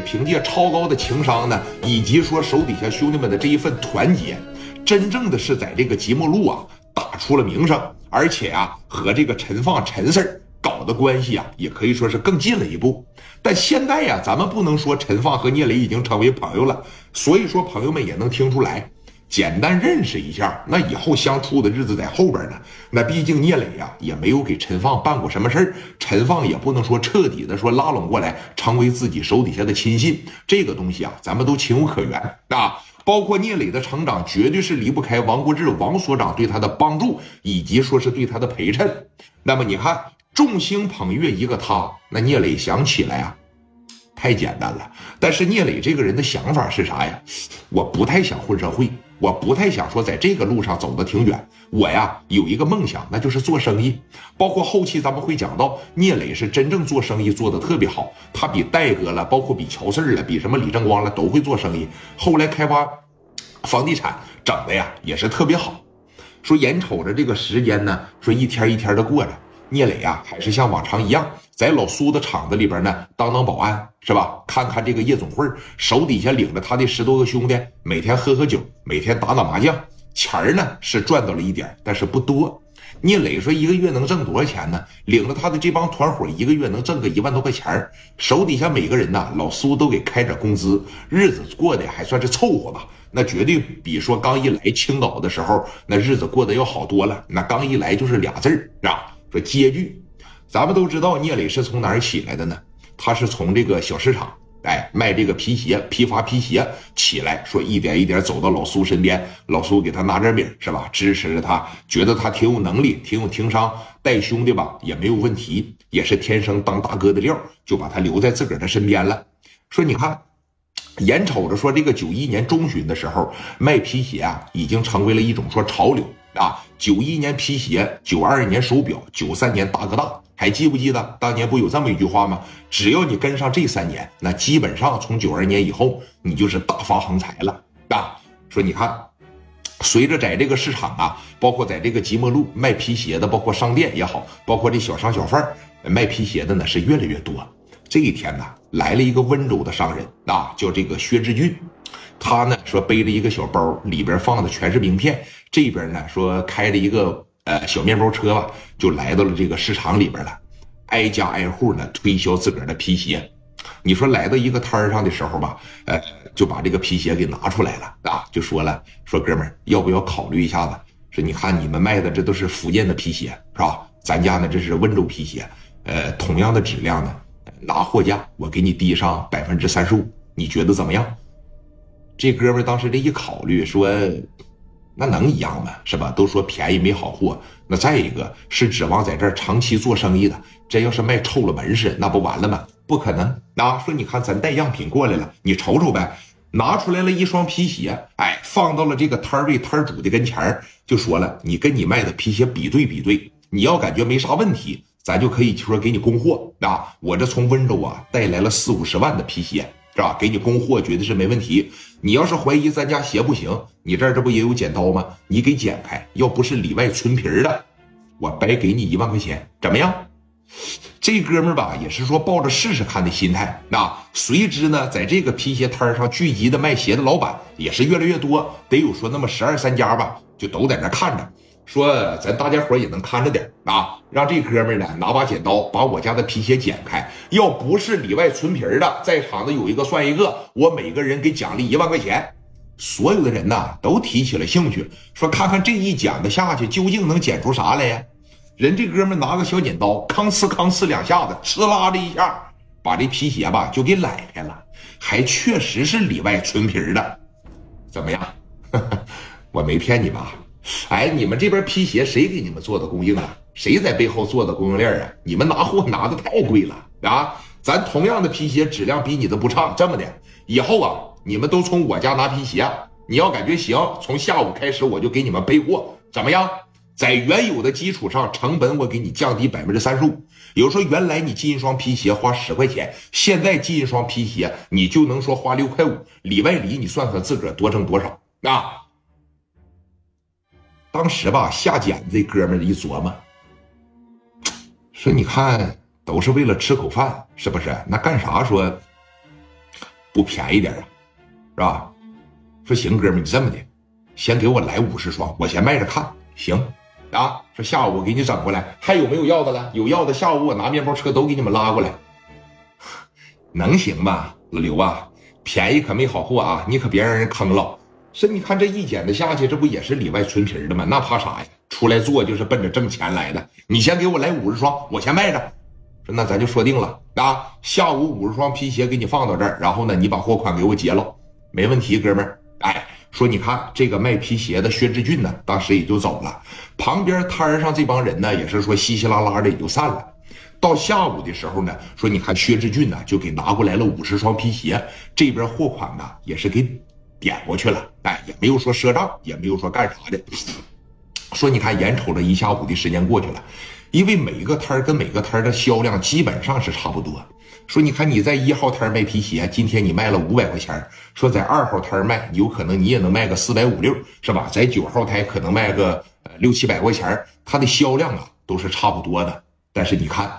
凭借超高的情商呢，以及说手底下兄弟们的这一份团结，真正的是在这个即墨路啊打出了名声，而且啊和这个陈放陈四搞的关系啊也可以说是更近了一步。但现在呀，咱们不能说陈放和聂磊已经成为朋友了，所以说朋友们也能听出来。简单认识一下，那以后相处的日子在后边呢。那毕竟聂磊呀，也没有给陈放办过什么事儿，陈放也不能说彻底的说拉拢过来，成为自己手底下的亲信。这个东西啊，咱们都情有可原啊。包括聂磊的成长，绝对是离不开王国志王所长对他的帮助，以及说是对他的陪衬。那么你看，众星捧月一个他，那聂磊想起来啊。太简单了，但是聂磊这个人的想法是啥呀？我不太想混社会，我不太想说在这个路上走得挺远。我呀有一个梦想，那就是做生意。包括后期咱们会讲到，聂磊是真正做生意做得特别好，他比戴哥了，包括比乔四了，比什么李正光了都会做生意。后来开发房地产整的呀也是特别好。说眼瞅着这个时间呢，说一天一天的过着。聂磊呀，还是像往常一样，在老苏的厂子里边呢，当当保安是吧？看看这个夜总会，手底下领着他的十多个兄弟，每天喝喝酒，每天打打麻将，钱儿呢是赚到了一点，但是不多。聂磊说一个月能挣多少钱呢？领着他的这帮团伙，一个月能挣个一万多块钱手底下每个人呢，老苏都给开点工资，日子过得还算是凑合吧。那绝对比说刚一来青岛的时候，那日子过得要好多了。那刚一来就是俩字儿，是说接具，咱们都知道聂磊是从哪儿起来的呢？他是从这个小市场，哎，卖这个皮鞋，批发皮鞋起来，说一点一点走到老苏身边，老苏给他拿点饼，是吧？支持着他，觉得他挺有能力，挺有情商，带兄弟吧也没有问题，也是天生当大哥的料，就把他留在自个儿的身边了。说你看，眼瞅着说这个九一年中旬的时候，卖皮鞋啊，已经成为了一种说潮流。啊，九一年皮鞋，九二年手表，九三年大哥大，还记不记得当年不有这么一句话吗？只要你跟上这三年，那基本上从九二年以后，你就是大发横财了啊！说你看，随着在这个市场啊，包括在这个即墨路卖皮鞋的，包括商店也好，包括这小商小贩卖皮鞋的呢，是越来越多。这一天呢，来了一个温州的商人啊，叫这个薛志俊。他呢说背着一个小包，里边放的全是名片。这边呢说开着一个呃小面包车吧，就来到了这个市场里边了，挨家挨户呢推销自个儿的皮鞋。你说来到一个摊儿上的时候吧，呃就把这个皮鞋给拿出来了啊，就说了说哥们儿要不要考虑一下子？说你看你们卖的这都是福建的皮鞋是吧？咱家呢这是温州皮鞋，呃同样的质量呢，拿货价我给你低上百分之三十五，你觉得怎么样？这哥们当时这一考虑说，那能一样吗？是吧？都说便宜没好货。那再一个是指望在这儿长期做生意的，真要是卖臭了门市，那不完了吗？不可能。啊，说你看咱带样品过来了，你瞅瞅呗。拿出来了一双皮鞋，哎，放到了这个摊位摊主的跟前就说了，你跟你卖的皮鞋比对比对，你要感觉没啥问题，咱就可以说给你供货啊。我这从温州啊带来了四五十万的皮鞋。是吧？给你供货绝对是没问题。你要是怀疑咱家鞋不行，你这儿这不也有剪刀吗？你给剪开，要不是里外纯皮的，我白给你一万块钱，怎么样？这哥们儿吧，也是说抱着试试看的心态。那随之呢，在这个皮鞋摊上聚集的卖鞋的老板也是越来越多，得有说那么十二三家吧，就都在那看着。说咱大家伙也能看着点啊，让这哥们呢拿把剪刀把我家的皮鞋剪开。要不是里外纯皮的，在场的有一个算一个，我每个人给奖励一万块钱。所有的人呐都提起了兴趣，说看看这一剪子下去究竟能剪出啥来呀？人这哥们拿个小剪刀，吭哧吭哧两下子，哧啦的一下把这皮鞋吧就给揽开了，还确实是里外纯皮的。怎么样？我没骗你吧？哎，你们这边皮鞋谁给你们做的供应啊？谁在背后做的供应链啊？你们拿货拿的太贵了啊！咱同样的皮鞋质量比你的不差。这么的，以后啊，你们都从我家拿皮鞋，你要感觉行，从下午开始我就给你们备货，怎么样？在原有的基础上，成本我给你降低百分之三十五。比如说，原来你进一双皮鞋花十块钱，现在进一双皮鞋你就能说花六块五，里外里你算算自个儿多挣多少啊？当时吧，下剪子这哥们儿一琢磨，说：“你看，都是为了吃口饭，是不是？那干啥说不便宜点啊，是吧？说行，哥们，你这么的，先给我来五十双，我先卖着看。行，啊，说下午我给你整过来，还有没有要的了？有要的，下午我拿面包车都给你们拉过来。能行吗，老刘啊？便宜可没好货啊，你可别让人坑了。是，你看这一剪子下去，这不也是里外纯皮的吗？那怕啥呀？出来做就是奔着挣钱来的。你先给我来五十双，我先卖着。说那咱就说定了啊，下午五十双皮鞋给你放到这儿，然后呢，你把货款给我结了，没问题，哥们儿。哎，说你看这个卖皮鞋的薛志俊呢，当时也就走了。旁边摊上这帮人呢，也是说稀稀拉拉的也就散了。到下午的时候呢，说你看薛志俊呢，就给拿过来了五十双皮鞋，这边货款呢也是给点过去了。哎，也没有说赊账，也没有说干啥的。说你看，眼瞅着一下午的时间过去了，因为每个摊跟每个摊的销量基本上是差不多。说你看你在一号摊卖皮鞋，今天你卖了五百块钱。说在二号摊卖，有可能你也能卖个四百五六，是吧？在九号摊可能卖个六七百块钱，它的销量啊都是差不多的。但是你看